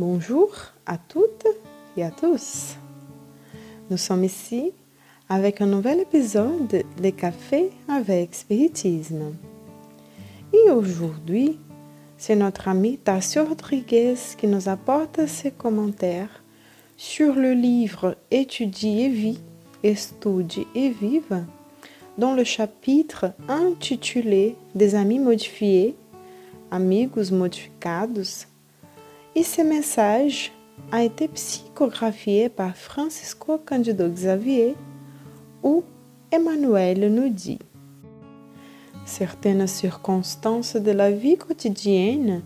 Bonjour à toutes et à tous. Nous sommes ici avec un nouvel épisode de Café avec Spiritisme. Et aujourd'hui, c'est notre ami Tassio Rodriguez qui nous apporte ses commentaires sur le livre Étudier et vie, Estudie et vive, dans le chapitre intitulé Des amis modifiés, Amigos modificados. Et ce message a été psychographié par Francisco Candido Xavier, où Emmanuel nous dit Certaines circonstances de la vie quotidienne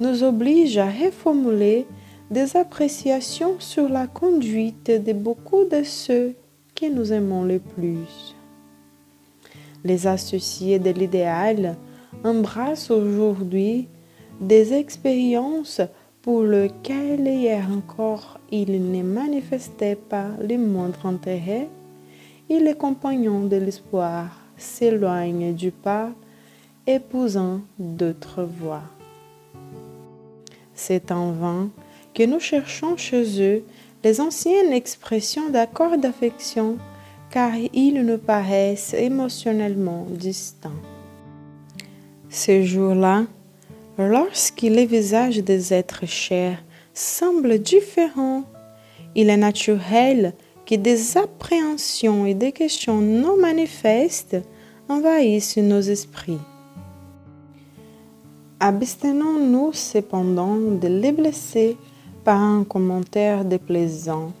nous obligent à reformuler des appréciations sur la conduite de beaucoup de ceux que nous aimons le plus. Les associés de l'idéal embrassent aujourd'hui des expériences pour lesquelles hier encore ils ne manifestaient pas le moindre intérêt et les compagnons de l'espoir s'éloignent du pas, épousant d'autres voies. C'est en vain que nous cherchons chez eux les anciennes expressions d'accord d'affection, car ils nous paraissent émotionnellement distants. Ces jours-là, lorsque les visages des êtres chers semblent différents, il est naturel que des appréhensions et des questions non manifestes envahissent nos esprits. Abstenons-nous cependant de les blesser par un commentaire déplaisant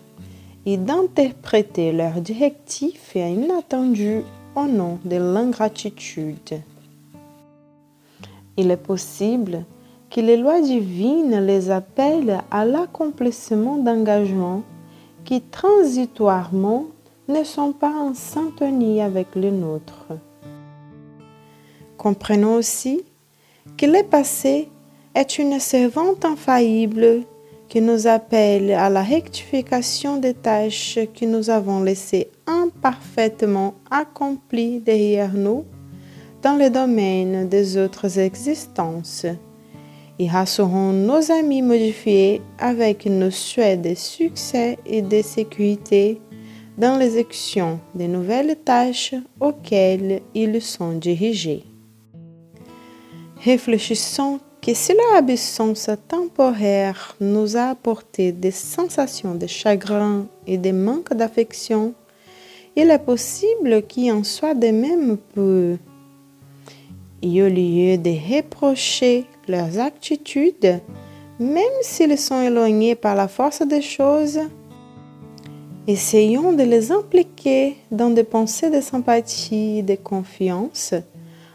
et d'interpréter leurs directifs inattendus au nom de l'ingratitude. Il est possible que les lois divines les appellent à l'accomplissement d'engagements qui transitoirement ne sont pas en syntonie avec les nôtres. Comprenons aussi que le passé est une servante infaillible qui nous appelle à la rectification des tâches que nous avons laissées imparfaitement accomplies derrière nous dans le domaine des autres existences et rassurons nos amis modifiés avec nos souhaits de succès et de sécurité dans l'exécution des nouvelles tâches auxquelles ils sont dirigés. Réfléchissons que si leur absence temporaire nous a apporté des sensations de chagrin et de manque d'affection, il est possible qu'il en soit de même pour. Et au lieu de reprocher leurs attitudes, même s'ils sont éloignés par la force des choses, essayons de les impliquer dans des pensées de sympathie de confiance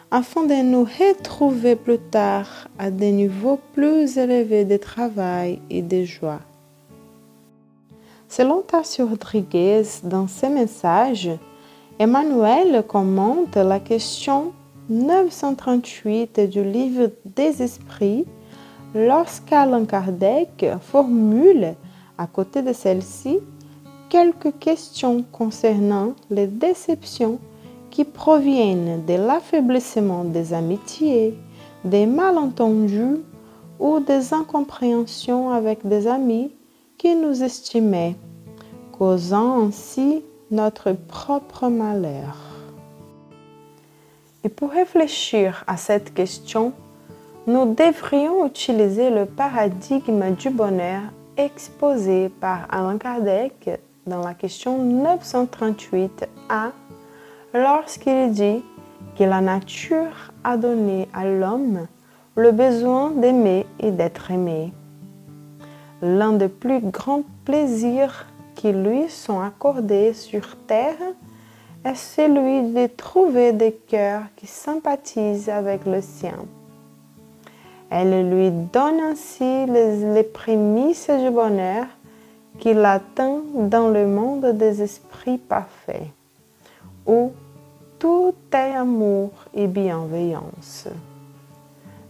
afin de nous retrouver plus tard à des niveaux plus élevés de travail et de joie. Selon Tassio Rodriguez, dans ses messages, Emmanuel commente la question 938 du livre des esprits lorsqu'Alain Kardec formule à côté de celle-ci quelques questions concernant les déceptions qui proviennent de l'affaiblissement des amitiés, des malentendus ou des incompréhensions avec des amis qui nous estimaient, causant ainsi notre propre malheur. Et pour réfléchir à cette question, nous devrions utiliser le paradigme du bonheur exposé par Alain Kardec dans la question 938A lorsqu'il dit que la nature a donné à l'homme le besoin d'aimer et d'être aimé. L'un des plus grands plaisirs qui lui sont accordés sur terre est celui de trouver des cœurs qui sympathisent avec le sien. Elle lui donne ainsi les, les prémices du bonheur qu'il atteint dans le monde des esprits parfaits où tout est amour et bienveillance.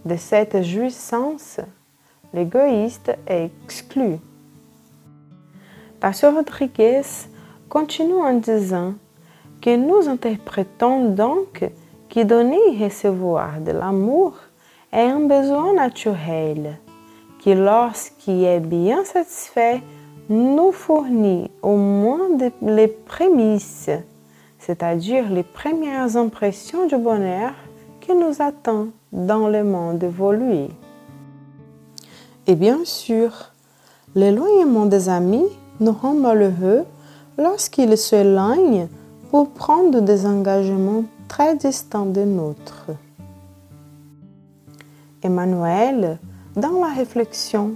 De cette jouissance, l'égoïste est exclu. Pasteur Rodriguez continue en disant que nous interprétons donc que donner et recevoir de l'amour est un besoin naturel, qui lorsqu'il est bien satisfait, nous fournit au moins les prémices, c'est-à-dire les premières impressions du bonheur qui nous attend dans le monde évolué. Et bien sûr, l'éloignement des amis nous rend malheureux lorsqu'ils s'éloignent pour prendre des engagements très distants des nôtres. Emmanuel, dans la réflexion,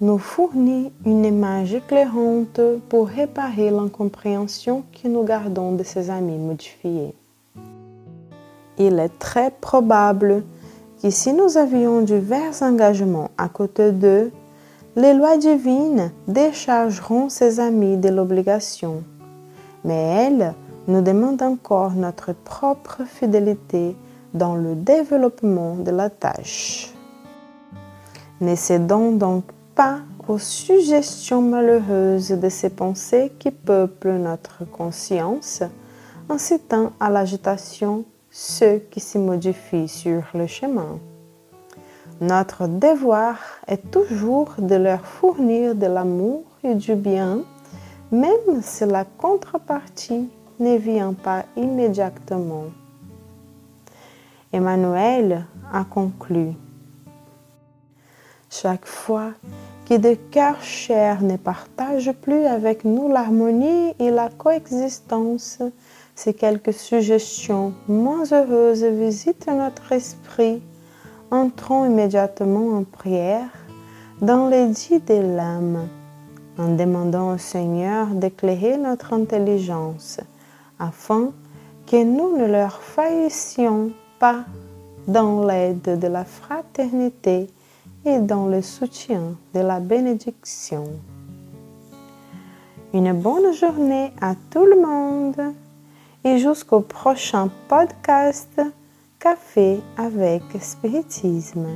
nous fournit une image éclairante pour réparer l'incompréhension que nous gardons de ses amis modifiés. Il est très probable que si nous avions divers engagements à côté d'eux, les lois divines déchargeront ses amis de l'obligation. Mais elles nous demandent encore notre propre fidélité dans le développement de la tâche. Ne cédons donc pas aux suggestions malheureuses de ces pensées qui peuplent notre conscience, incitant à l'agitation ceux qui se modifient sur le chemin. Notre devoir est toujours de leur fournir de l'amour et du bien, même si la contrepartie ne vient pas immédiatement. Emmanuel a conclu. Chaque fois que des cœurs chers ne partagent plus avec nous l'harmonie et la coexistence, si quelques suggestions moins heureuses visitent notre esprit, entrons immédiatement en prière dans les dits de l'âme, en demandant au Seigneur d'éclairer notre intelligence, afin que nous ne leur faillissions pas dans l'aide de la fraternité et dans le soutien de la bénédiction. Une bonne journée à tout le monde et jusqu'au prochain podcast Café avec Spiritisme.